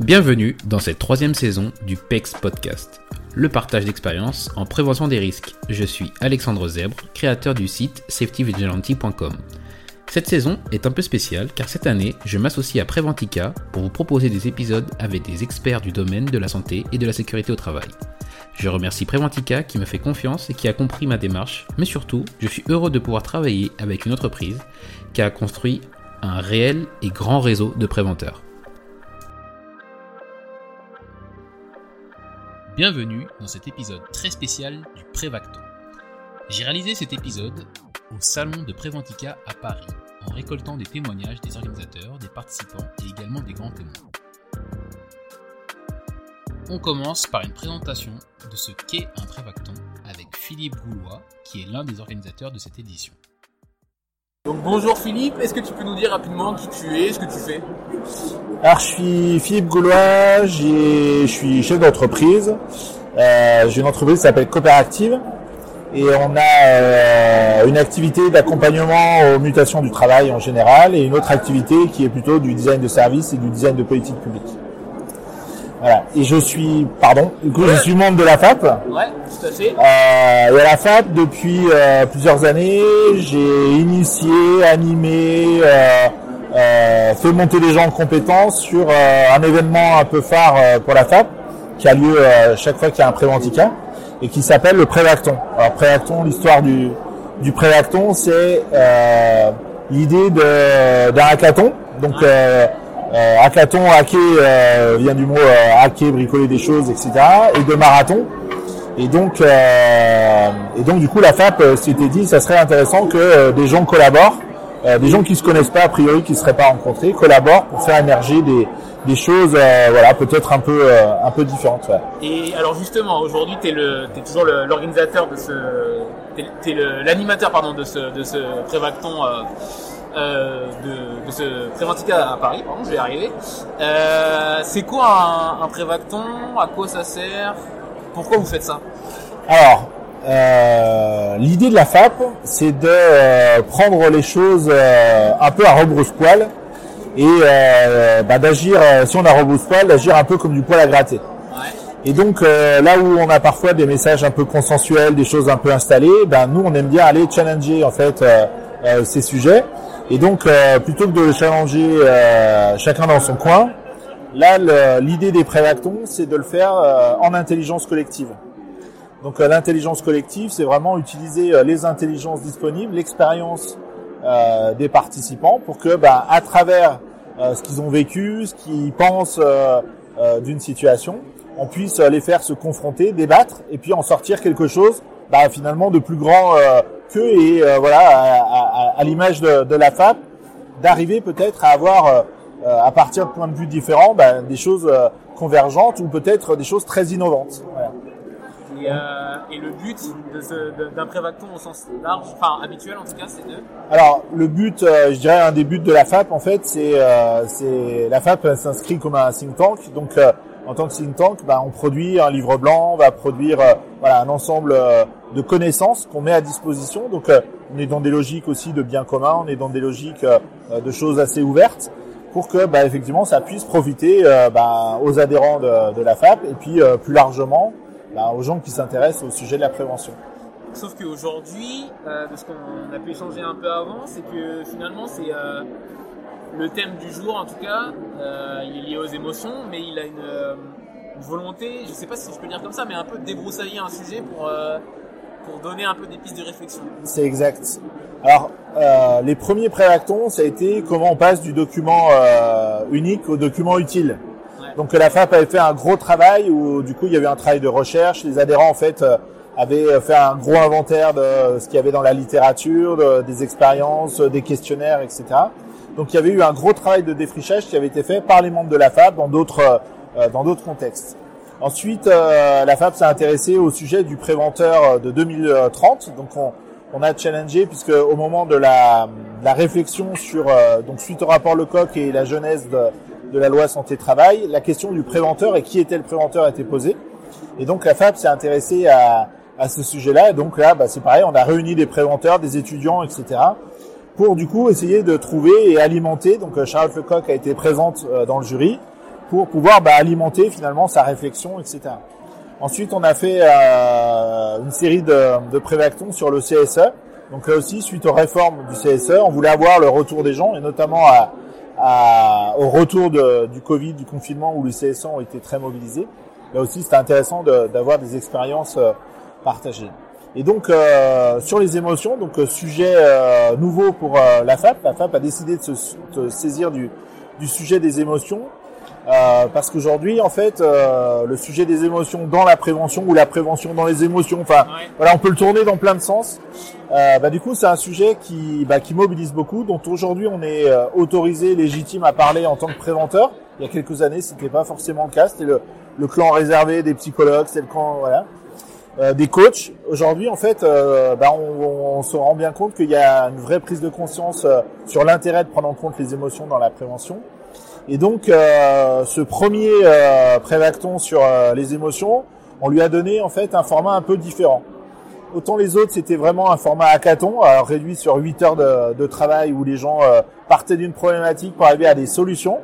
Bienvenue dans cette troisième saison du PEX Podcast, le partage d'expériences en prévention des risques. Je suis Alexandre Zèbre, créateur du site safetyvigilante.com. Cette saison est un peu spéciale car cette année, je m'associe à Preventica pour vous proposer des épisodes avec des experts du domaine de la santé et de la sécurité au travail. Je remercie Preventica qui me fait confiance et qui a compris ma démarche, mais surtout, je suis heureux de pouvoir travailler avec une entreprise qui a construit un réel et grand réseau de préventeurs. Bienvenue dans cet épisode très spécial du Prévacton. J'ai réalisé cet épisode au salon de Préventica à Paris en récoltant des témoignages des organisateurs, des participants et également des grands témoins. On commence par une présentation de ce qu'est un Prévacton avec Philippe Goulois qui est l'un des organisateurs de cette édition. Donc bonjour Philippe, est-ce que tu peux nous dire rapidement qui tu es, ce que tu fais? Alors je suis Philippe Gaulois, je suis chef d'entreprise. Euh, j'ai une entreprise qui s'appelle Coopérative et on a euh, une activité d'accompagnement aux mutations du travail en général et une autre activité qui est plutôt du design de service et du design de politique publique. Voilà. Et je suis, pardon, du coup, je suis membre de la FAP. Ouais, tout à fait. Euh, et à la FAP, depuis euh, plusieurs années, j'ai initié, animé, euh, euh, fait monter les gens en compétences sur euh, un événement un peu phare euh, pour la FAP, qui a lieu euh, chaque fois qu'il y a un Préventica, et qui s'appelle le Prévacton. Alors Prévacton, l'histoire du, du Prévacton, c'est euh, l'idée d'un hackathon. Donc euh, euh, hackathon, hacker euh, vient du mot euh, hacker, bricoler des choses, etc. Et de marathon. Et donc, euh, et donc du coup, la FAP s'était dit, ça serait intéressant que des gens collaborent, des gens qui se connaissent pas a priori, qui ne seraient pas rencontrés, collaborent pour faire émerger des, des choses, euh, voilà, peut-être un peu, euh, un peu différentes. voilà. Et alors justement, aujourd'hui, tu es, toujours le- l'organisateur de ce... Tu es, l'animateur pardon, de ce, de ce Prévacton, euh, de, de ce Préventica à Paris, pardon, je vais y arriver. Euh, c'est quoi un, un Prévacton? À quoi ça sert? Pourquoi vous faites ça? Alors, euh, l'idée de la FAP, c'est de euh, prendre les choses euh, un peu à rebrousse-poil et euh, bah, d'agir, euh, si on a rebrousse-poil, d'agir un peu comme du poil à gratter. Ouais. Et donc euh, là où on a parfois des messages un peu consensuels, des choses un peu installées, ben nous on aime bien aller challenger en fait euh, euh, ces sujets. Et donc euh, plutôt que de le challenger euh, chacun dans son coin, là l'idée des prévactons c'est de le faire euh, en intelligence collective. Donc l'intelligence collective c'est vraiment utiliser les intelligences disponibles, l'expérience euh, des participants pour que ben, à travers euh, ce qu'ils ont vécu, ce qu'ils pensent euh, d'une situation, on puisse les faire se confronter, débattre, et puis en sortir quelque chose bah, finalement de plus grand qu'eux, et euh, voilà, à, à- à l'image de, de la FAP, d'arriver peut-être à avoir, euh, euh, à partir de points de vue différents, bah, des choses euh, convergentes ou peut-être des choses très innovantes. Voilà. Et, euh, et le but d'un Prévacton au sens large, enfin habituel en tout cas, c'est de... Alors le but, euh, je dirais un des buts de la FAP en fait, c'est euh, c'est la FAP s'inscrit comme un think tank. Donc euh, en tant que think tank, bah, on produit un livre blanc, on va produire euh, voilà un ensemble euh, de connaissances qu'on met à disposition. Donc euh, on est dans des logiques aussi de bien commun, on est dans des logiques euh, de choses assez ouvertes pour que bah, effectivement ça puisse profiter euh, bah, aux adhérents de, la FAP et puis euh, plus largement bah, aux gens qui s'intéressent au sujet de la prévention. Sauf qu'aujourd'hui, euh, de ce qu'on a pu échanger un peu avant, c'est que finalement c'est euh, le thème du jour en tout cas, euh, il est lié aux émotions, mais il a une, euh, volonté, je sais pas si je peux dire comme ça, mais un peu débroussailler un sujet pour, euh, pour donner un peu des pistes de réflexion. C'est exact. Alors, euh, les premiers préactons, ça a été comment on passe du document euh, unique au document utile. Ouais. Donc la FAP avait fait un gros travail où du coup il y avait un travail de recherche. Les adhérents en fait euh, avait fait un gros inventaire de ce qu'il y avait dans la littérature, de- des expériences, des questionnaires, etc. Donc il y avait eu un gros travail de défrichage qui avait été fait par les membres de la FAB dans d'autres euh, dans d'autres contextes. Ensuite, euh, la FAB s'est intéressée au sujet du préventeur de 2030. Donc on, on a challengé puisque au moment de la, de la réflexion sur euh, donc suite au rapport Lecoq et la genèse de, de la loi santé travail, la question du préventeur et qui était le préventeur a été posée. Et donc la FAB s'est intéressée à, à ce sujet-là. Et donc là, bah, c'est pareil, on a réuni des préventeurs, des étudiants, etc. pour du coup essayer de trouver et alimenter. Donc euh, Charlotte Lecoq a été présente euh, dans le jury pour pouvoir bah, alimenter finalement sa réflexion, etc. Ensuite, on a fait euh, une série de, de prévactons sur le CSE. Donc là aussi, suite aux réformes du CSE, on voulait avoir le retour des gens et notamment à, à- au retour de- du Covid, du confinement où les CSE ont été très mobilisés. Là aussi, c'était intéressant d'avoir des expériences euh, partagées. Et donc euh, sur les émotions, donc euh, sujet euh, nouveau pour la FAP. La FAP a décidé de se de saisir du, du sujet des émotions euh, parce qu'aujourd'hui, en fait, euh, le sujet des émotions dans la prévention ou la prévention dans les émotions, enfin, Ouais. voilà, on peut le tourner dans plein de sens. Euh, bah, du coup, c'est un sujet qui, bah, qui mobilise beaucoup, dont aujourd'hui on est euh, autorisé, légitime à parler en tant que préventeur. Il y a quelques années, c'était pas forcément le cas. C'était le, le clan réservé des psychologues, c'est le clan, voilà, euh, des coachs. Aujourd'hui, en fait, euh, bah, on, on se rend bien compte qu'il y a une vraie prise de conscience euh, sur l'intérêt de prendre en compte les émotions dans la prévention. Et donc, euh, ce premier euh, prévacton sur euh, les émotions, on lui a donné en fait un format un peu différent. Autant les autres, c'était vraiment un format hackathon, alors réduit sur 8 heures de, de travail où les gens euh, partaient d'une problématique pour arriver à des solutions.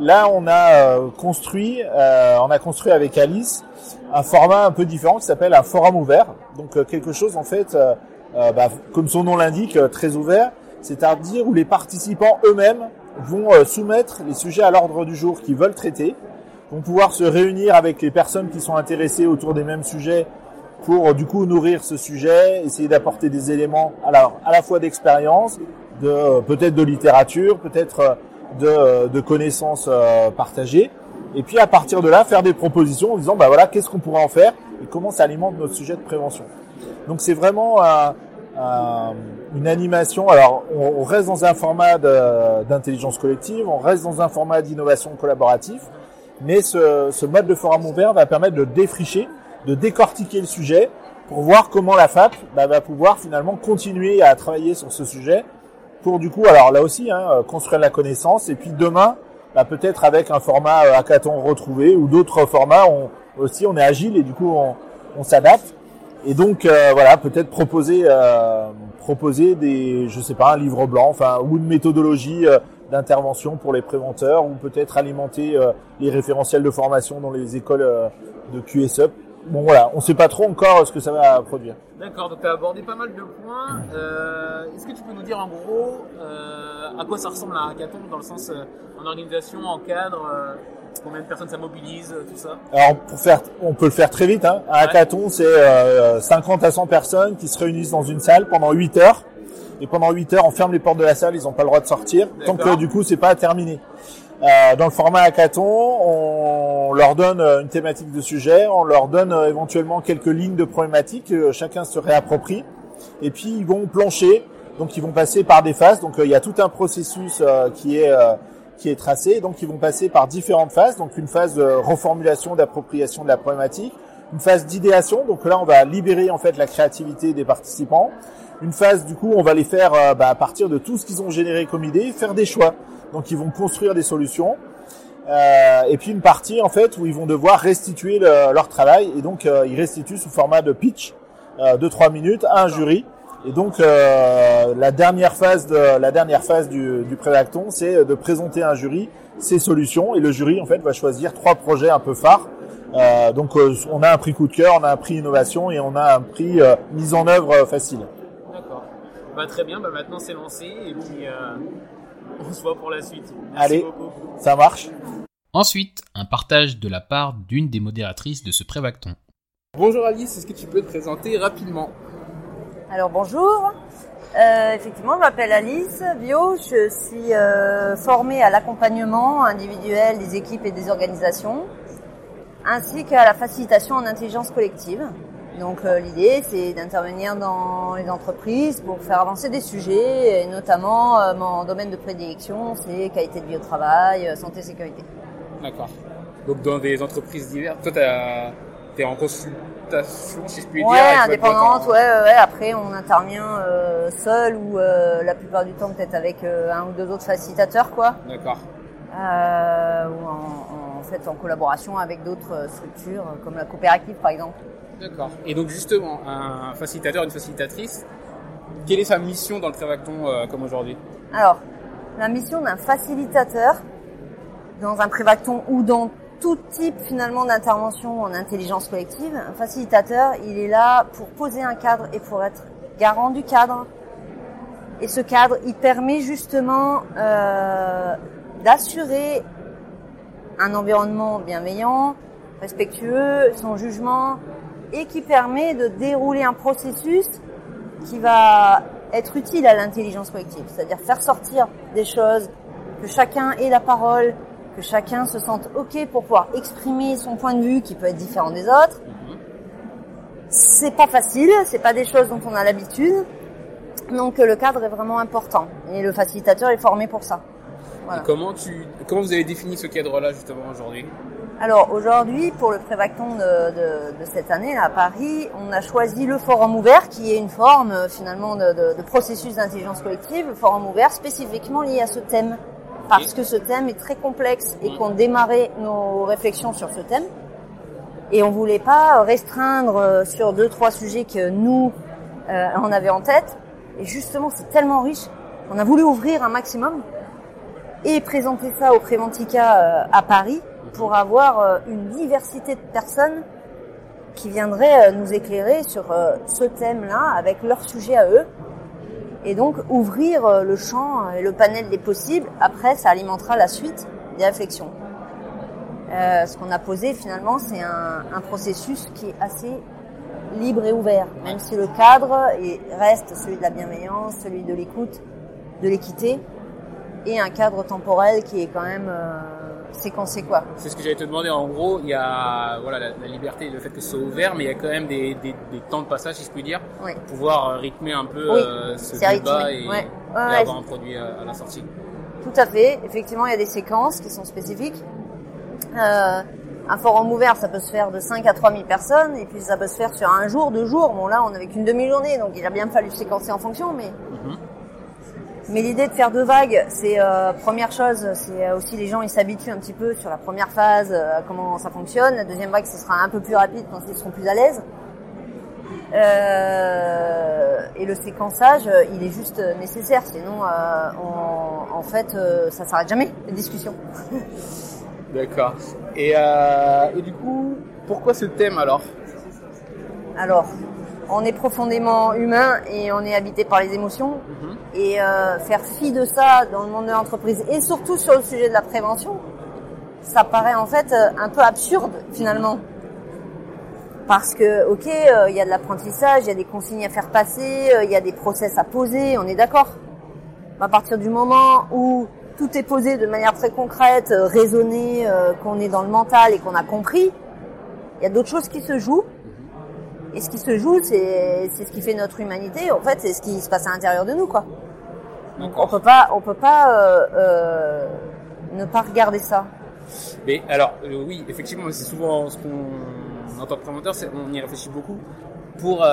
Là, on a euh, construit, euh, on a construit avec Alice un format un peu différent qui s'appelle un forum ouvert. Donc quelque chose en fait, bah, comme son nom l'indique, très ouvert, c'est-à-dire où les participants eux-mêmes vont euh, soumettre les sujets à l'ordre du jour qu'ils veulent traiter, vont pouvoir se réunir avec les personnes qui sont intéressées autour des mêmes sujets pour euh, du coup nourrir ce sujet, essayer d'apporter des éléments alors à la fois d'expérience, de euh, peut-être de littérature, peut-être de, de connaissances partagées, et puis à partir de là faire des propositions en disant bah voilà qu'est-ce qu'on pourrait en faire et comment ça alimente notre sujet de prévention. Donc c'est vraiment un- une animation. Alors on, reste dans un format d'intelligence collective, on reste dans un format d'innovation collaboratif, mais ce, ce mode de forum ouvert va permettre de défricher, de décortiquer le sujet pour voir comment la FAP bah, va pouvoir finalement continuer à travailler sur ce sujet pour du coup, alors là aussi, hein, construire la connaissance et puis demain, bah, peut-être avec un format euh, hackathon retrouvé ou d'autres formats, on, aussi on est agile et du coup on, on s'adapte. Et donc euh, voilà, peut-être proposer euh, proposer des, je sais pas, un livre blanc, enfin ou une méthodologie euh, d'intervention pour les préventeurs ou peut-être alimenter euh, les référentiels de formation dans les écoles euh, de QSUP. Bon voilà, on sait pas trop encore ce que ça va produire. D'accord, donc tu as abordé pas mal de points. Euh, Est-ce que tu peux nous dire en gros euh, à quoi ça ressemble un hackathon dans le sens euh, en organisation, en cadre, euh, combien de personnes ça mobilise, euh, tout ça Alors pour faire, on peut le faire très vite. Hein. Un hackathon, c'est euh, 50 à 100 personnes qui se réunissent dans une salle pendant 8 heures. Et pendant 8 heures, on ferme les portes de la salle, ils n'ont pas le droit de sortir tant que du coup c'est pas terminé. Euh, dans le format hackathon, on leur donne euh, une thématique de sujet, on leur donne éventuellement quelques lignes de problématiques, que chacun se réapproprie, et puis ils vont plancher. Donc ils vont passer par des phases. Donc euh, il y a tout un processus euh, qui est euh, qui est tracé. Donc ils vont passer par différentes phases. Donc une phase de reformulation, d'appropriation de la problématique, une phase d'idéation. Donc là on va libérer en fait la créativité des participants. Une phase du coup on va les faire euh, bah, à partir de tout ce qu'ils ont généré comme idée, faire des choix. Donc ils vont construire des solutions. Euh, et puis une partie en fait où ils vont devoir restituer le- leur travail et donc euh, ils restituent sous format de pitch euh, de trois minutes à un jury. Et donc euh, la dernière phase de la dernière phase du, du préacton, c'est de présenter à un jury ses solutions et le jury en fait va choisir trois projets un peu phares. Euh, donc euh, on a un prix coup de cœur, on a un prix innovation et on a un prix euh, mise en œuvre euh, facile. D'accord. Bah, très bien, bah, maintenant c'est lancé et puis euh, on se voit pour la suite. Merci Allez. beaucoup. Ça marche Ensuite, un partage de la part d'une des modératrices de ce prévacton. Bonjour Alice, est-ce que tu peux te présenter rapidement? Alors bonjour, Euh, effectivement je m'appelle Alice Bio, je suis euh, formée à l'accompagnement individuel des équipes et des organisations, ainsi qu'à la facilitation en intelligence collective. Donc euh, l'idée, c'est d'intervenir dans les entreprises pour faire avancer des sujets, et notamment mon domaine de prédilection, c'est qualité de vie au travail, santé, sécurité. D'accord. Donc dans des entreprises diverses, es en consultation, si je puis Ouais, dire. avec indépendante, ouais, ouais. Après, on intervient euh, seul ou euh, la plupart du temps peut-être avec euh, un ou deux autres facilitateurs, quoi. D'accord. Euh, ou en, en fait en collaboration avec d'autres euh, structures, euh, comme la coopérative par exemple. D'accord. Et donc justement, un facilitateur, une facilitatrice, quelle est sa mission dans le Prévacton euh, comme aujourd'hui? Alors, la mission d'un facilitateur dans un prévacton ou dans tout type finalement d'intervention en intelligence collective, un facilitateur, il est là pour poser un cadre et pour être garant du cadre. Et ce cadre, il permet justement euh, d'assurer un environnement bienveillant, respectueux, sans jugement, et qui permet de dérouler un processus qui va être utile à l'intelligence collective, c'est-à-dire faire sortir des choses, que chacun ait la parole, que chacun se sente ok pour pouvoir exprimer son point de vue qui peut être différent des autres. C'est pas facile, c'est pas des choses dont on a l'habitude, donc euh, le cadre est vraiment important et le facilitateur est formé pour ça. Voilà. Comment, tu, comment vous avez défini ce cadre-là justement aujourd'hui? Alors aujourd'hui, pour le prévacton de, de, de cette année là, à Paris, on a choisi le forum ouvert, qui est une forme euh, finalement de processus d'intelligence collective, le forum ouvert spécifiquement lié à ce thème, parce que ce thème est très complexe et qu'on démarrait nos réflexions sur ce thème. Et on voulait pas restreindre euh, sur deux trois sujets que nous euh, on avait en tête. Et justement, c'est tellement riche, on a voulu ouvrir un maximum et présenter ça au Préventica euh, à Paris pour avoir une diversité de personnes qui viendraient nous éclairer sur ce thème-là avec leur sujet à eux et donc ouvrir euh, le champ et le panel des possibles. Après, ça alimentera la suite des réflexions. Euh, ce qu'on a posé finalement, c'est un, un processus qui est assez libre et ouvert, même si le cadre est- reste celui de la bienveillance, celui de l'écoute, de l'équité, et un cadre temporel qui est quand même euh, séquencé quoi. C'est ce que j'allais te demander. En gros, il y a voilà, la, la liberté, le fait que ce soit ouvert, mais il y a quand même des, des, des temps de passage, si je puis dire, Oui. pour pouvoir euh, rythmer un peu Oui, euh, ce débat rythmé, et, ouais. et Ouais, avoir un produit à, à la sortie. Tout à fait. Effectivement, il y a des séquences qui sont spécifiques. Euh, un forum ouvert, ça peut se faire de 5 à 3000 personnes, et puis ça peut se faire sur un jour, deux jours. Bon, là, on n'avait qu'une demi-journée, donc il a bien fallu séquencer en fonction, mais... Mais l'idée de faire deux vagues, c'est euh, première chose, c'est euh, aussi les gens ils s'habituent un petit peu sur la première phase, euh, à comment ça fonctionne. La deuxième vague, ce sera un peu plus rapide quand ils seront plus à l'aise. Euh, et le séquençage, il est juste nécessaire, sinon, euh, on- en fait, euh, ça s'arrête jamais les discussions. D'accord. Et, euh, et du coup, pourquoi ce thème alors? Alors, on est profondément humain et on est habité par les émotions. Et euh, faire fi de ça dans le monde de l'entreprise et surtout sur le sujet de la prévention, ça paraît en fait euh, un peu absurde finalement. Parce que, ok, euh, il y a de l'apprentissage, il y a des consignes à faire passer, euh, il y a des process à poser, on est d'accord. À partir du moment où tout est posé de manière très concrète, raisonnée, qu'on est dans le mental et qu'on a compris, il y a d'autres choses qui se jouent. Et ce qui se joue, c'est c'est ce qui fait notre humanité. En fait, c'est ce qui se passe à l'intérieur de nous, quoi. Donc on peut pas, on peut pas euh, euh, ne pas regarder ça. Mais alors, euh, oui, effectivement, c'est souvent ce qu'on, en tant que préventeur, c'est- on y réfléchit beaucoup pour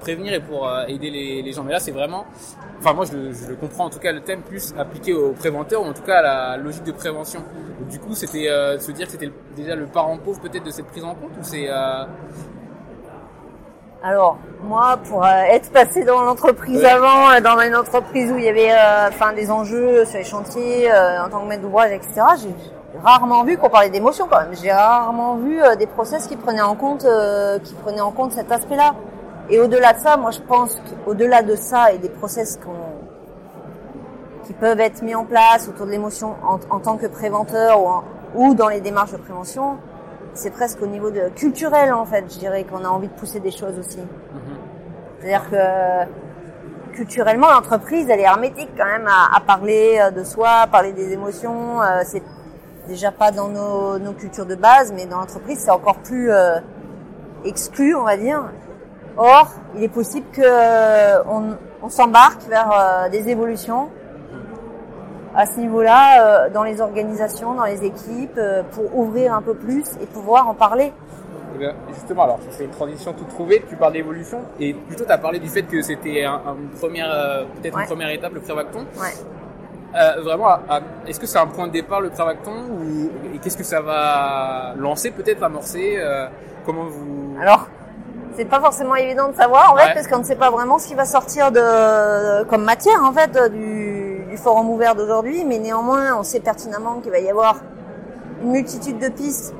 prévenir et pour aider les, les gens. Mais là, c'est vraiment, enfin moi, je, le- je le comprends en tout cas le thème plus appliqué aux préventeurs ou en tout cas à la logique de prévention. Donc, du coup, c'était se dire que c'était déjà le parent pauvre peut-être de cette prise en compte ou c'est Alors moi, pour euh, être passé dans l'entreprise avant, euh, dans une entreprise où il y avait, euh, enfin, des enjeux sur les chantiers euh, en tant que maître d'ouvrage, etc. J'ai rarement vu qu'on parlait d'émotion quand même. J'ai rarement vu des process qui prenaient en compte, euh, qui prenaient en compte cet aspect-là. Et au-delà de ça, moi, je pense qu'au-delà de ça et des process qu'on qui peuvent être mis en place autour de l'émotion en, en tant que préventeur ou, en- ou dans les démarches de prévention, c'est presque au niveau de culturel en fait, je dirais qu'on a envie de pousser des choses aussi. C'est-à-dire que culturellement, l'entreprise, elle est hermétique quand même à, à parler euh, de soi, à parler des émotions. euh, c'est déjà pas dans nos, nos cultures de base, mais dans l'entreprise, c'est encore plus euh, exclu, on va dire. Or, il est possible que on, on s'embarque vers euh, des évolutions à ce niveau-là euh, dans les organisations, dans les équipes, euh, pour ouvrir un peu plus et pouvoir en parler. Eh bien, justement, alors c'est une transition toute trouvée. Tu parles d'évolution et plutôt tu as parlé du fait que c'était un, un- une première, euh, peut-être Ouais. une première étape, le prévacton. Ouais. Euh, vraiment, est-ce que c'est un point de départ le prévacton ou et qu'est-ce que ça va lancer, peut-être amorcer euh, Comment vous Alors, c'est pas forcément évident de savoir en Ouais. fait parce qu'on ne sait pas vraiment ce qui va sortir de comme matière en fait du, du forum ouvert d'aujourd'hui, mais néanmoins on sait pertinemment qu'il va y avoir une multitude de pistes,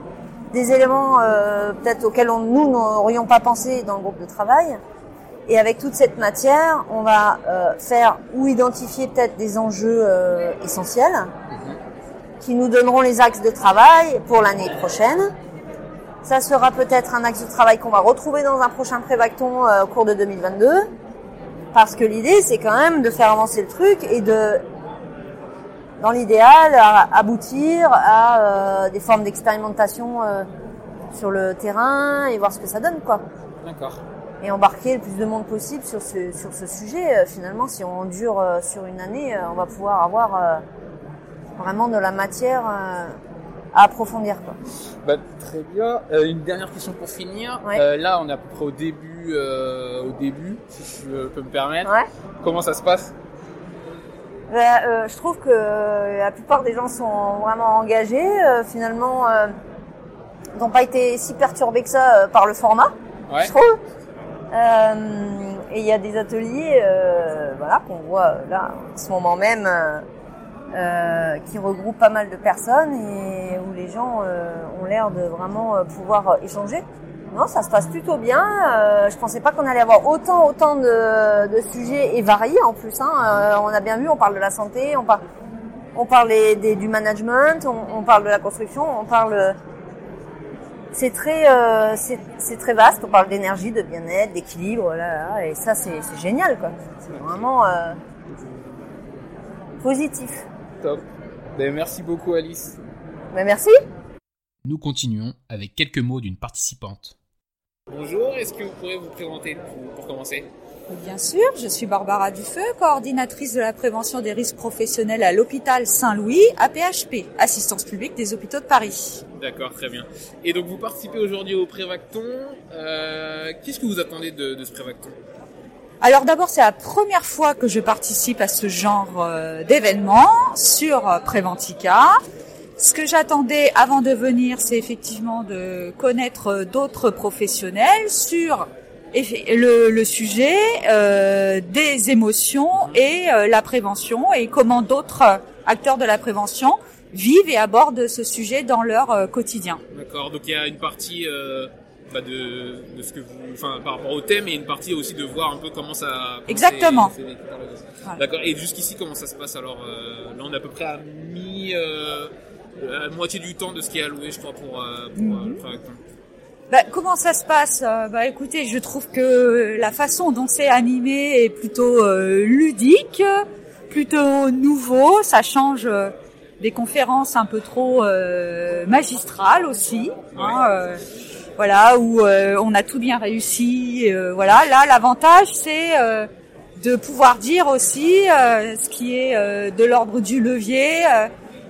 des éléments euh, peut-être auxquels nous n'aurions pas pensé dans le groupe de travail. Et avec toute cette matière, on va euh, faire ou identifier peut-être des enjeux euh, essentiels qui nous donneront les axes de travail pour l'année prochaine. Ça sera peut-être un axe de travail qu'on va retrouver dans un prochain prévacton au cours de 2022. Parce que l'idée, c'est quand même de faire avancer le truc et de, dans l'idéal, à- aboutir à euh, des formes d'expérimentation euh, sur le terrain et voir ce que ça donne, quoi. D'accord. Et embarquer le plus de monde possible sur ce, sur ce sujet. Euh, finalement, si on dure euh, sur une année, euh, on va pouvoir avoir euh, vraiment de la matière euh, à approfondir, quoi. Bah, très bien. Euh, une dernière question pour finir. Ouais. Euh, là, on est à peu près au début, euh, au début, si je peux me permettre. Ouais. Comment ça se passe? Euh, je trouve que la plupart des gens sont vraiment engagés. finalement, ils n'ont pas été si perturbés que ça par le format, Ouais. je trouve. Et il y a des ateliers, voilà, qu'on voit là en ce moment même, euh, qui regroupent pas mal de personnes et où les gens euh, ont l'air de vraiment euh, pouvoir échanger. Non, ça se passe plutôt bien. Euh, je pensais pas qu'on allait avoir autant, autant de, de sujets et variés en plus. Hein. Euh, on a bien vu, on parle de la santé, on parle, on parle des, des- du management, on, on parle de la construction, on parle. C'est très, euh, c'est très vaste. On parle d'énergie, de bien-être, d'équilibre, là, là, et ça, c'est génial, quoi. C'est vraiment positif. Top. Ben, merci beaucoup, Alice. Mais merci. Nous continuons avec quelques mots d'une participante. Bonjour. Est-ce que vous pourrez vous présenter pour, pour commencer? Bien sûr, je suis Barbara Dufeu, coordinatrice de la prévention des risques professionnels à l'hôpital Saint-Louis, APHP, Assistance publique des hôpitaux de Paris. D'accord, très bien. Et donc, vous participez aujourd'hui au Prévacton. Euh, Qu'est-ce que vous attendez de, de ce Prévacton? Alors d'abord, c'est la première fois que je participe à ce genre euh, d'événement sur euh, Préventica. Ce que j'attendais avant de venir, c'est effectivement de connaître euh, d'autres professionnels sur le, sujet des émotions et la prévention et comment d'autres acteurs de la prévention vivent et abordent ce sujet dans leur quotidien. D'accord, donc il y a une partie bah, de, de ce que vous, enfin par rapport au thème et une partie aussi de voir un peu comment ça. comment Exactement. Voilà. D'accord. Et jusqu'ici comment ça se passe alors euh, Là on est à peu près à mi, euh, à moitié du temps de ce qui est alloué, je crois, pour, euh, pour euh, le Prévacton. Bah, comment ça se passe Euh, Bah écoutez, je trouve que la façon dont c'est animé est plutôt euh, ludique, plutôt nouveau. Ça change des conférences un peu trop euh, magistrales aussi. hein, euh, voilà, où euh, on a tout bien réussi. euh, voilà, là l'avantage c'est euh, de pouvoir dire aussi ce qui est de l'ordre du levier.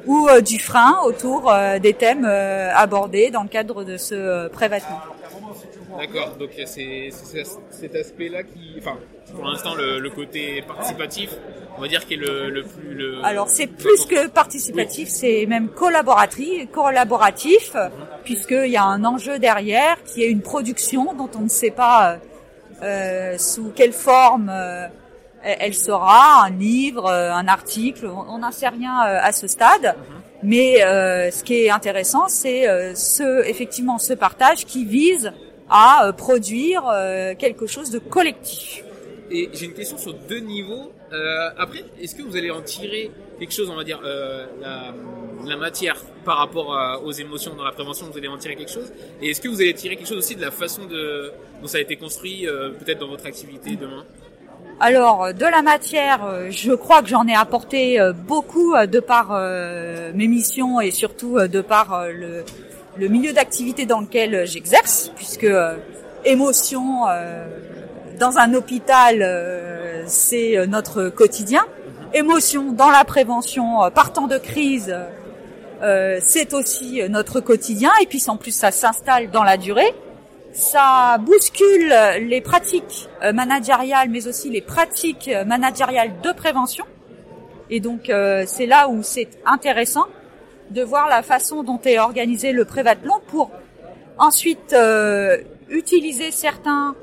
ou du frein autour des thèmes abordés dans le cadre de ce prévêtement. D'accord. Donc c'est cet aspect-là qui, pour l'instant le, le côté participatif, on va dire qui est le, le plus le. Alors c'est plus que participatif, c'est même collaboratif, collaboratif, puisqu'il y a un enjeu derrière qui est une production dont on ne sait pas euh, euh, sous quelle forme euh, elle sera, un livre, euh, un article, on n'en sait rien euh, à ce stade. Mais euh, ce qui est intéressant, c'est euh, ce effectivement ce partage qui vise à euh, produire euh, quelque chose de collectif. Et j'ai une question sur deux niveaux. Euh, après, est-ce que vous allez en tirer quelque chose, on va dire, euh, la, la matière par rapport à- aux émotions dans la prévention, vous allez en tirer quelque chose? Et est-ce que vous allez tirer quelque chose aussi de la façon de, dont ça a été construit, euh, peut-être dans votre activité demain? Alors, euh, de la matière, euh, je crois que j'en ai apporté euh, beaucoup euh, de par euh, mes missions et surtout euh, de par euh, le, le milieu d'activité dans lequel euh, j'exerce, puisque euh, émotion euh, dans un hôpital, euh, c'est notre quotidien. Émotion dans la prévention, euh, partant de crise, euh, c'est aussi notre quotidien. Et puis en plus, ça s'installe dans la durée. Ça bouscule les pratiques managériales, mais aussi les pratiques managériales de prévention. Et donc, c'est là où c'est intéressant de voir la façon dont est organisé le prévatlon pour ensuite utiliser certains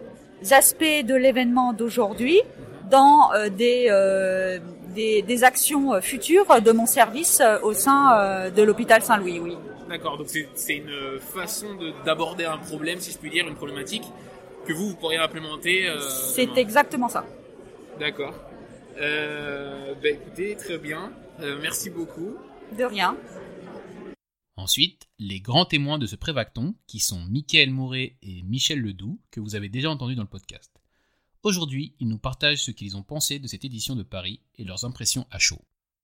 aspects de l'événement d'aujourd'hui dans euh, des, euh, des, des, actions futures de mon service au sein euh, de l'hôpital Saint-Louis, oui. D'accord, donc c'est une façon d'aborder un problème, si je puis dire, une problématique, que vous, vous pourriez implémenter. c'est exactement ça. D'accord. Euh, bah écoutez, très bien. merci beaucoup. De rien. Ensuite, les grands témoins de ce prévacton, qui sont Mickaël Mouret et Michel Ledoux, que vous avez déjà entendu dans le podcast. Aujourd'hui, ils nous partagent ce qu'ils ont pensé de cette édition de Paris et leurs impressions à chaud.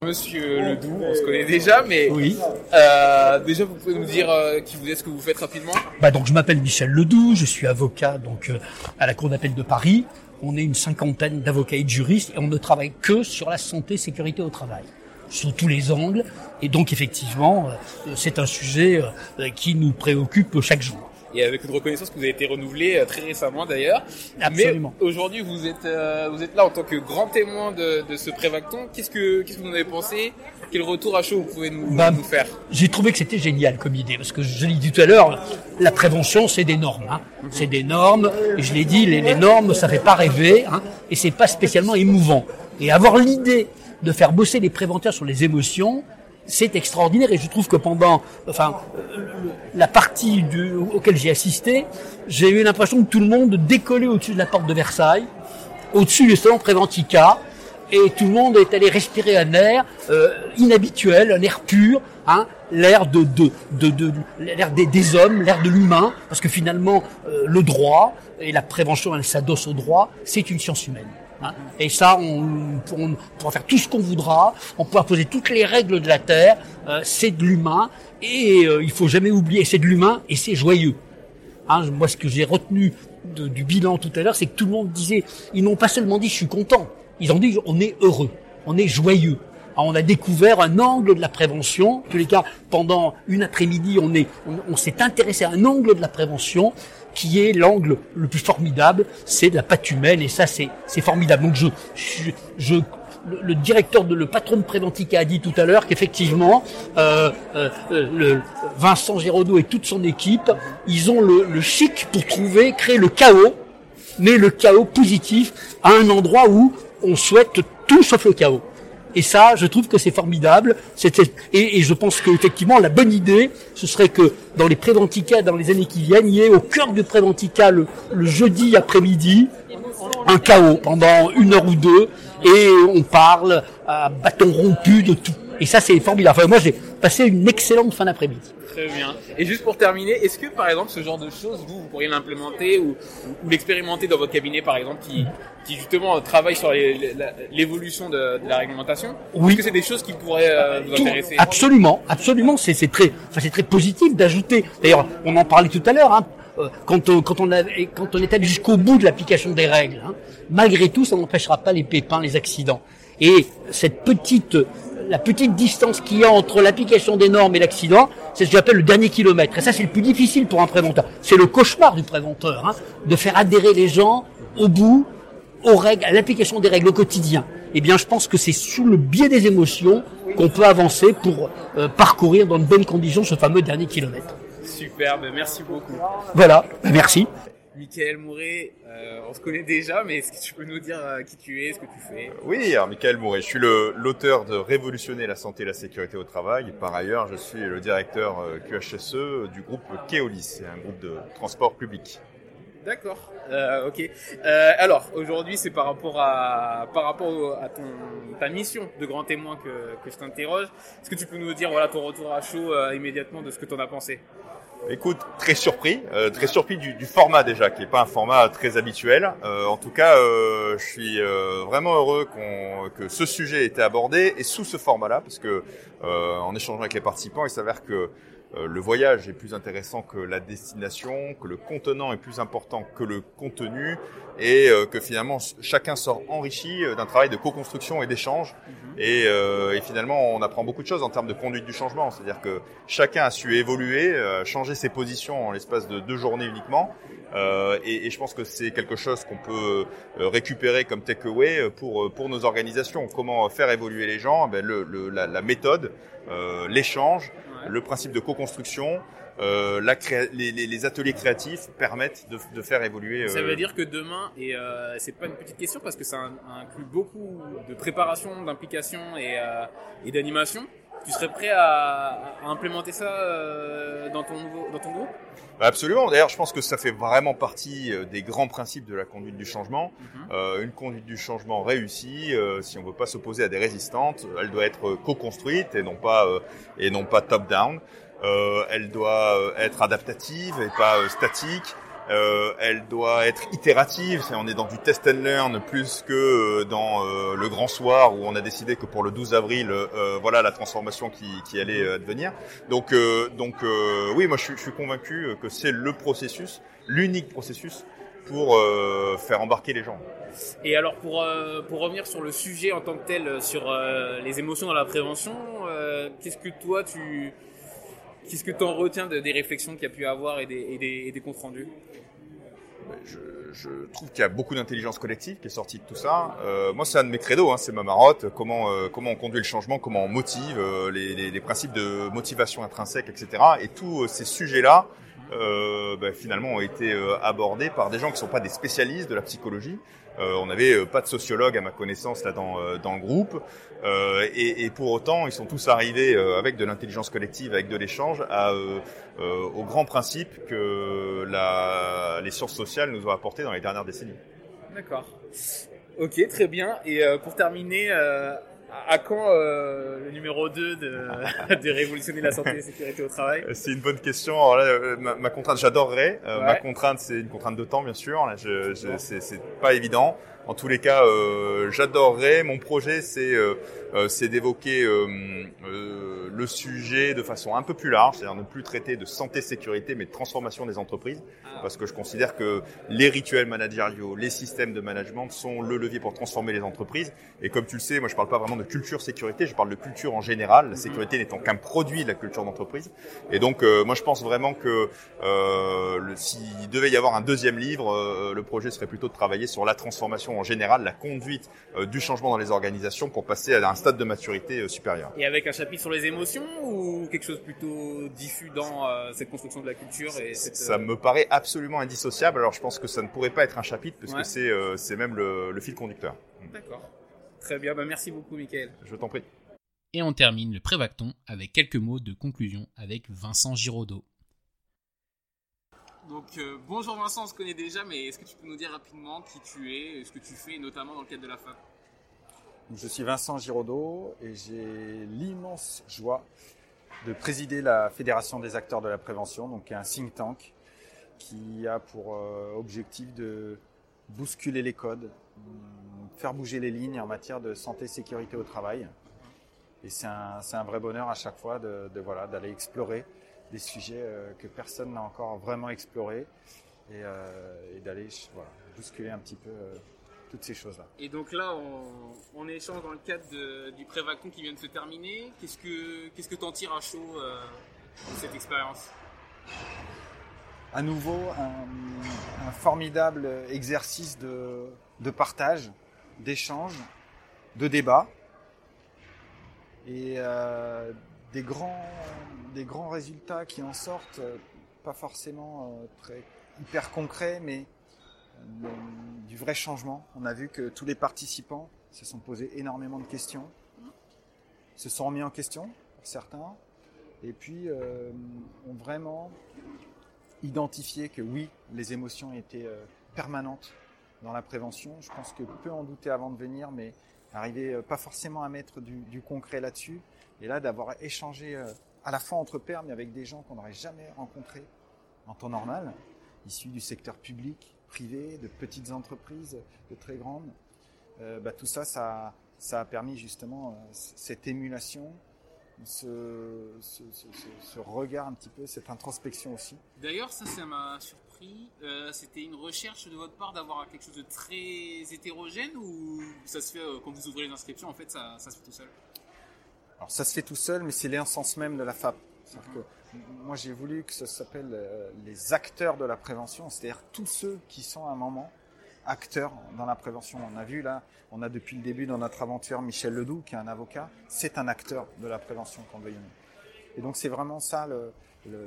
Monsieur Ledoux, on se connaît déjà, mais oui. Euh, déjà vous pouvez nous dire euh, qui vous êtes, ce que vous faites rapidement. Bah donc je m'appelle Michel Ledoux, je suis avocat donc euh, à la Cour d'appel de Paris. On est une cinquantaine d'avocats et de juristes et on ne travaille que sur la santé et sécurité au travail sous tous les angles. Et donc effectivement, euh, c'est un sujet euh, qui nous préoccupe chaque jour. Et avec une reconnaissance que vous avez été renouvelée euh, très récemment d'ailleurs. Absolument. Mais aujourd'hui, vous êtes vous êtes là en tant que grand témoin de, de ce prévacton. Qu'est-ce que qu'est-ce que vous en avez pensé? Quel retour à chaud vous pouvez nous, bah, nous faire? J'ai trouvé que c'était génial comme idée parce que je l'ai dit tout à l'heure, la prévention c'est des normes. Hein. C'est des normes. Et je l'ai dit, les, les, normes ça fait pas rêver hein, et c'est pas spécialement émouvant. Et avoir l'idée de faire bosser les préventeurs sur les émotions, c'est extraordinaire et je trouve que pendant enfin la partie auquel j'ai assisté, j'ai eu l'impression que tout le monde décollait au-dessus de la porte de Versailles, au-dessus du salon Préventica et tout le monde est allé respirer un air euh, inhabituel, un air pur, hein, l'air de, de, de, l'air des, des, hommes, l'air de l'humain, parce que finalement euh, le droit et la prévention, elle s'adosse au droit, c'est une science humaine. Hein. Et ça, on, on, pourra faire tout ce qu'on voudra, on pourra poser toutes les règles de la Terre, euh, c'est de l'humain, et euh, il faut jamais oublier, c'est de l'humain, et c'est joyeux. Hein, moi, ce que j'ai retenu de, du bilan tout à l'heure, c'est que tout le monde disait, ils n'ont pas seulement dit je suis content, ils ont dit on est heureux, on est joyeux. on a découvert un angle de la prévention. En tous les cas, pendant une après-midi, on est, on s'est intéressé à un angle de la prévention qui est l'angle le plus formidable, c'est la patte humaine et ça c'est formidable. Donc je je, le, directeur de le patron de Préventica a dit tout à l'heure qu'effectivement euh, euh, le Vincent Géraudot et toute son équipe, ils ont le chic pour trouver créer le chaos, mais le chaos positif à un endroit où on souhaite tout sauf le chaos. Et ça, je trouve que c'est formidable. Et, je pense qu'effectivement, la bonne idée, ce serait que dans les Préventica, dans les années qui viennent, il y ait au cœur du Préventica, le, le jeudi après-midi, un chaos pendant une heure ou deux, et on parle à bâton rompu de tout. Et ça, c'est formidable. Enfin, moi, j'ai passé une excellente fin d'après-midi. Très bien. Et juste pour terminer, est-ce que par exemple ce genre de choses, vous, vous pourriez l'implémenter ou, ou l'expérimenter dans votre cabinet, par exemple, qui, qui justement travaille sur l'évolution de, de, la réglementation? Oui. Est-ce que c'est des choses qui pourraient euh, vous intéresser? Absolument, absolument. C'est très, enfin, c'est très positif d'ajouter. D'ailleurs, on en parlait tout à l'heure. Hein, euh, quand, on, quand, on a, quand on est allé jusqu'au bout de l'application des règles, hein, malgré tout, ça n'empêchera pas les pépins, les accidents. Et cette petite la petite distance qu'il y a entre l'application des normes et l'accident, c'est ce que j'appelle le dernier kilomètre. Et ça, c'est le plus difficile pour un préventeur. C'est le cauchemar du préventeur, hein, de faire adhérer les gens au bout, aux règles, à l'application des règles au quotidien. Eh bien, je pense que c'est sous le biais des émotions qu'on peut avancer pour euh, parcourir dans de bonnes conditions ce fameux dernier kilomètre. Superbe, merci beaucoup. Voilà, merci. Michael Mouret, euh, on se connaît déjà, mais est-ce que tu peux nous dire euh, qui tu es, ce que tu fais? Oui, alors Michael Mouret, je suis l'auteur de Révolutionner la santé et la sécurité au travail. Par ailleurs, je suis le directeur euh, QHSE du groupe Keolis, un groupe de transport public. D'accord, ok. Alors aujourd'hui, c'est par rapport à par rapport à ton ta mission de grand témoin que, que je t'interroge. Est-ce que tu peux nous dire voilà ton retour à chaud immédiatement de ce que tu en as pensé? Écoute, très surpris, euh, très surpris du, du, format déjà, qui est pas un format très habituel. Euh, en tout cas, euh, je suis euh, vraiment heureux que ce sujet ait été abordé et sous ce format-là, parce que euh, en échangeant avec les participants, il s'avère que le voyage est plus intéressant que la destination, que le contenant est plus important que le contenu, et euh, que finalement chacun sort enrichi euh, d'un travail de co-construction et d'échange. Mhm. Et, euh, et finalement, on apprend beaucoup de choses en termes de conduite du changement. C'est-à-dire que chacun a su évoluer, euh, changer ses positions en l'espace de deux journées uniquement. Euh, et, et je pense que c'est quelque chose qu'on peut euh, récupérer comme takeaway pour euh, pour nos organisations. Comment faire évoluer les gens ben, le, le, la, la méthode, euh, l'échange. Le principe de co-construction, euh, la créa- les, les, les ateliers créatifs permettent de, de faire évoluer. Ça euh, veut dire que demain, et euh, c'est pas une petite question parce que ça in- inclut beaucoup de préparation, d'implication et, euh, et d'animation. Tu serais prêt à, à implémenter ça euh, dans, ton nouveau, dans ton groupe? Absolument. D'ailleurs, je pense que ça fait vraiment partie euh, des grands principes de la conduite du changement. Mhm. Euh, une conduite du changement réussie, euh, si on veut pas s'opposer à des résistantes, elle doit être co-construite et non pas euh, et non pas top-down. Euh, elle doit euh, être adaptative et pas euh, statique. Euh, elle doit être itérative. C'est- On est dans du test and learn plus que euh, dans euh, le grand soir où on a décidé que pour le 12 avril, euh, voilà la transformation qui, qui allait euh, advenir. Donc, euh, donc euh, oui, moi je je suis convaincu euh, que c'est le processus, l'unique processus pour euh, faire embarquer les gens. Et alors pour, euh, pour revenir sur le sujet en tant que tel, euh, sur euh, les émotions dans la prévention, euh, qu'est-ce que toi tu... Qu'est-ce que tu en retiens de- des réflexions qu'il y a pu avoir et des, et comptes rendus? Je, je trouve qu'il y a beaucoup d'intelligence collective qui est sortie de tout ça. Euh, moi, c'est un de mes credos, hein, c'est ma marotte. Comment euh, comment on conduit le changement, comment on motive, euh, les, principes de motivation intrinsèque, etc. Et tous ces sujets-là, ben, finalement, ont été abordés par des gens qui ne sont pas des spécialistes de la psychologie. Euh, on n'avait euh, pas de sociologue à ma connaissance là dans, euh, dans le groupe. Et, et pour autant, ils sont tous arrivés avec de l'intelligence collective, avec de l'échange, à, au grand principe que la, les sciences sociales nous ont apporté dans les dernières décennies. D'accord. Ok, très bien. Et pour terminer, à quand euh, le numéro 2 de, de révolutionner la santé et la sécurité au travail? Euh, C'est une bonne question. Alors là, euh, ma, ma contrainte, j'adorerais. Euh, Ouais. Ma contrainte, c'est une contrainte de temps, bien sûr. Là, je, je, c'est, c'est pas évident. En tous les cas, euh, j'adorerais. Mon projet, c'est euh, euh, c'est d'évoquer euh, euh, le sujet de façon un peu plus large, c'est-à-dire ne plus traiter de santé, sécurité, mais de transformation des entreprises, Ah. parce que je considère que les rituels managériaux, les systèmes de management sont le levier pour transformer les entreprises. Et comme tu le sais, moi, je parle pas vraiment de culture sécurité, je parle de culture en général. La sécurité n'étant qu'un produit de la culture d'entreprise. Et donc, euh, moi, je pense vraiment que euh, s'il devait y avoir un deuxième livre, euh, le projet serait plutôt de travailler sur la transformation en général, la conduite euh, du changement dans les organisations pour passer à un stade de maturité euh, supérieur. Et avec un chapitre sur les émotions ou quelque chose plutôt diffus dans euh, cette construction de la culture et cette, Ça me paraît absolument indissociable. Alors, je pense que ça ne pourrait pas être un chapitre puisque Ouais. c'est euh, c'est même le, le fil conducteur. D'accord. Très bien, bah merci beaucoup Mickaël. Je t'en prie. Et on termine le prévacton avec quelques mots de conclusion avec Vincent Giraudot. Donc euh, bonjour Vincent, on se connaît déjà, mais est-ce que tu peux nous dire rapidement qui tu es, ce que tu fais, notamment dans le cadre de la FAP Je suis Vincent Giraudot et j'ai l'immense joie de présider la Fédération des acteurs de la prévention, donc un think tank qui a pour euh, objectif de bousculer les codes, hum, faire bouger les lignes en matière de santé sécurité au travail. Et c'est un, c'est un vrai bonheur à chaque fois de, de, voilà, d'aller explorer des sujets euh, que personne n'a encore vraiment explorés et, euh, et d'aller voilà, bousculer un petit peu euh, toutes ces choses-là. Et donc là, on, on échange dans le cadre de- du prévacton qui vient de se terminer. Qu'est-ce que qu'est-ce que t'en tires à chaud euh, de cette expérience? À nouveau un, un formidable exercice de, de partage, d'échange, de débat et euh, des, grands, des grands résultats qui en sortent, euh, pas forcément euh, très hyper concrets, mais euh, du vrai changement. On a vu que tous les participants se sont posés énormément de questions, se sont remis en question certains, et puis ont vraiment identifié que oui, les émotions étaient permanentes dans la prévention. Je pense que peu en douter avant de venir, mais arriver euh, pas forcément à mettre du, concret là-dessus. Et là, d'avoir échangé euh, à la fois entre pairs, mais avec des gens qu'on n'aurait jamais rencontrés en temps normal, issus du secteur public, privé, de petites entreprises, de très grandes. Euh, bah, tout ça, ça, ça a permis justement cette émulation ce, ce, ce, ce, regard un petit peu, cette introspection aussi. D'ailleurs, ça, ça m'a surpris. Euh, C'était une recherche de votre part d'avoir quelque chose de très hétérogène ou ça se fait euh, quand vous ouvrez les inscriptions, en fait, ça, ça, se fait tout seul? Alors, ça se fait tout seul, mais c'est l'essence même de la FAP. Mm -hmm. que moi, j'ai voulu que ça s'appelle euh, les acteurs de la prévention, c'est-à-dire tous ceux qui sont à un moment acteurs dans la prévention. On a vu là, on a depuis le début dans notre aventure Michel Ledoux, qui est un avocat, c'est un acteur de la prévention qu'on veut Et donc c'est vraiment ça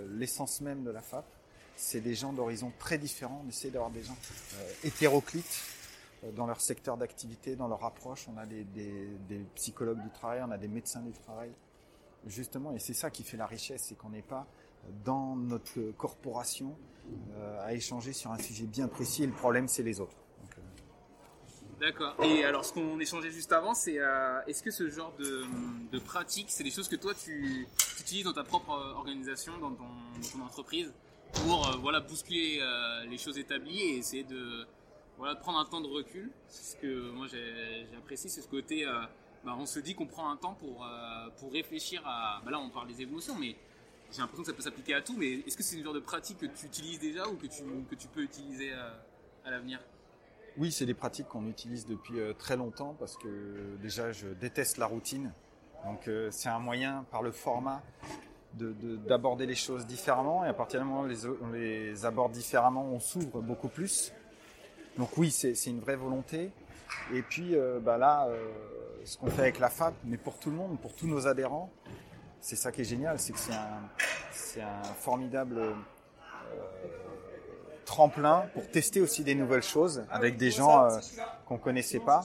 l'essence le, le, même de la FAP. C'est des gens d'horizons très différents. On essaie d'avoir des gens euh, hétéroclites euh, dans leur secteur d'activité, dans leur approche. On a des, psychologues du travail, on a des médecins du travail. Justement, et c'est ça qui fait la richesse, c'est qu'on n'est pas dans notre corporation euh, à échanger sur un sujet bien précis et le problème c'est les autres. D'accord. Et alors, ce qu'on échangeait juste avant, c'est euh, est-ce que ce genre de, pratique, c'est des choses que toi tu, utilises dans ta propre organisation, dans ton, entreprise, pour euh, voilà bousculer euh, les choses établies et essayer de voilà de prendre un temps de recul? Ce que moi j'ai apprécié, c'est ce côté. Euh, bah, on se dit qu'on prend un temps pour euh, pour réfléchir à. Bah là, on parle des émotions, mais j'ai l'impression que ça peut s'appliquer à tout. Mais est-ce que c'est une genre de pratique que tu utilises déjà ou que tu que tu peux utiliser à l'avenir? Oui, c'est des pratiques qu'on utilise depuis très longtemps parce que déjà je déteste la routine. Donc euh, c'est un moyen par le format d'aborder de, les choses différemment et à partir du moment où on les aborde différemment, on s'ouvre beaucoup plus. Donc oui, c'est une vraie volonté. Et puis euh, bah là, euh, ce qu'on fait avec la FAP, mais pour tout le monde, pour tous nos adhérents, c'est ça qui est génial, c'est que c'est un, un formidable tremplin pour tester aussi des nouvelles choses avec des gens euh, qu'on connaissait pas.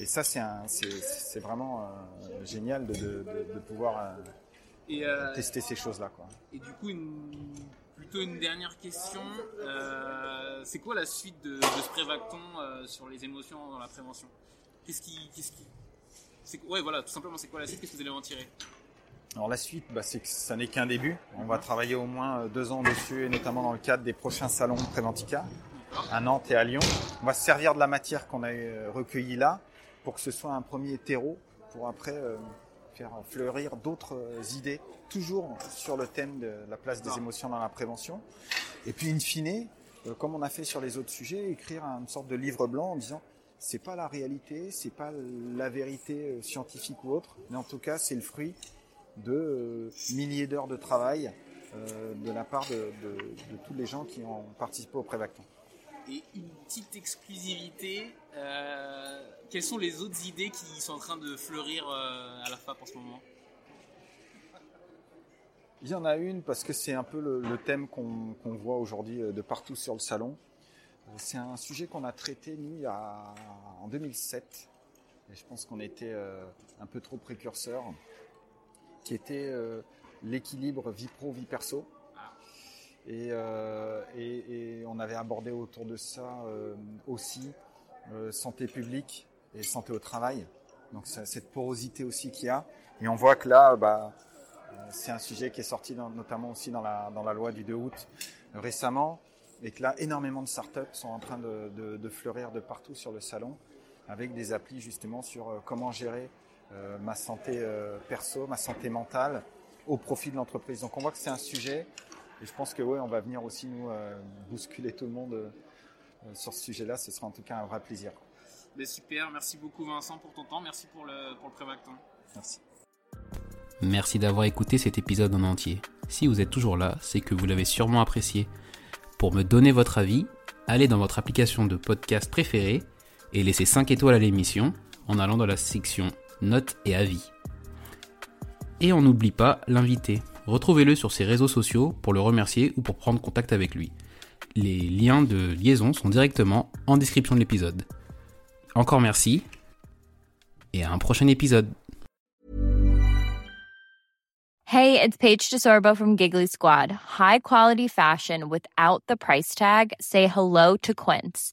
Et ça, c'est vraiment euh, génial de, de, de, de pouvoir euh, et tester ces choses-là. Et du coup, une, plutôt une dernière question. C'est quoi la suite de, ce prévacton sur les émotions dans la prévention? Qu'est-ce qui, qu'est-ce qui, ouais, voilà, tout simplement, c'est quoi la suite? Qu'est-ce que vous allez en tirer? Alors la suite, bah, c'est que ça n'est qu'un début. On va travailler au moins deux ans dessus, et notamment dans le cadre des prochains salons Préventica, à Nantes et à Lyon. On va se servir de la matière qu'on a recueillie là pour que ce soit un premier terreau pour après euh, faire fleurir d'autres idées, toujours sur le thème de la place des émotions dans la prévention. Et puis in fine, euh, comme on a fait sur les autres sujets, écrire une sorte de livre blanc en disant c'est pas la réalité, c'est pas la vérité scientifique ou autre, mais en tout cas c'est le fruit de euh, milliers d'heures de travail euh, de la part de, de, de, tous les gens qui ont participé au Prévacton. Et une petite exclusivité, euh, quelles sont les autres idées qui sont en train de fleurir euh, à la FAP en ce moment? Il y en a une parce que c'est un peu le, le thème qu'on qu voit aujourd'hui de partout sur le salon. C'est un sujet qu'on a traité, nous, en 2007. Et je pense qu'on était euh, un peu trop précurseurs qui était euh, l'équilibre vie pro vie perso. Et, euh, et, on avait abordé autour de ça euh, aussi santé publique et santé au travail. Donc cette porosité aussi qu'il y a. Et on voit que là, bah, c'est un sujet qui est sorti notamment aussi dans la, loi du 2 août récemment. Et que là, énormément de startups sont en train de, de fleurir de partout sur le salon avec des applis justement sur comment gérer euh, ma santé euh, perso, ma santé mentale au profit de l'entreprise. Donc on voit que c'est un sujet et je pense que ouais, on va venir aussi nous euh, bousculer tout le monde euh, sur ce sujet-là. Ce sera en tout cas un vrai plaisir. Mais super, merci beaucoup Vincent pour ton temps, merci pour le, pour le prévacton. Merci. Merci d'avoir écouté cet épisode en entier. Si vous êtes toujours là, c'est que vous l'avez sûrement apprécié. Pour me donner votre avis, allez dans votre application de podcast préférée et laissez 5 étoiles à l'émission en allant dans la section notes et avis. Et on n'oublie pas l'invité. Retrouvez-le sur ses réseaux sociaux pour le remercier ou pour prendre contact avec lui. Les liens de liaison sont directement en description de l'épisode. Encore merci et à un prochain épisode. Hey, it's Paige DeSorbo from Giggly Squad. High quality fashion without the price tag. Say hello to Quince.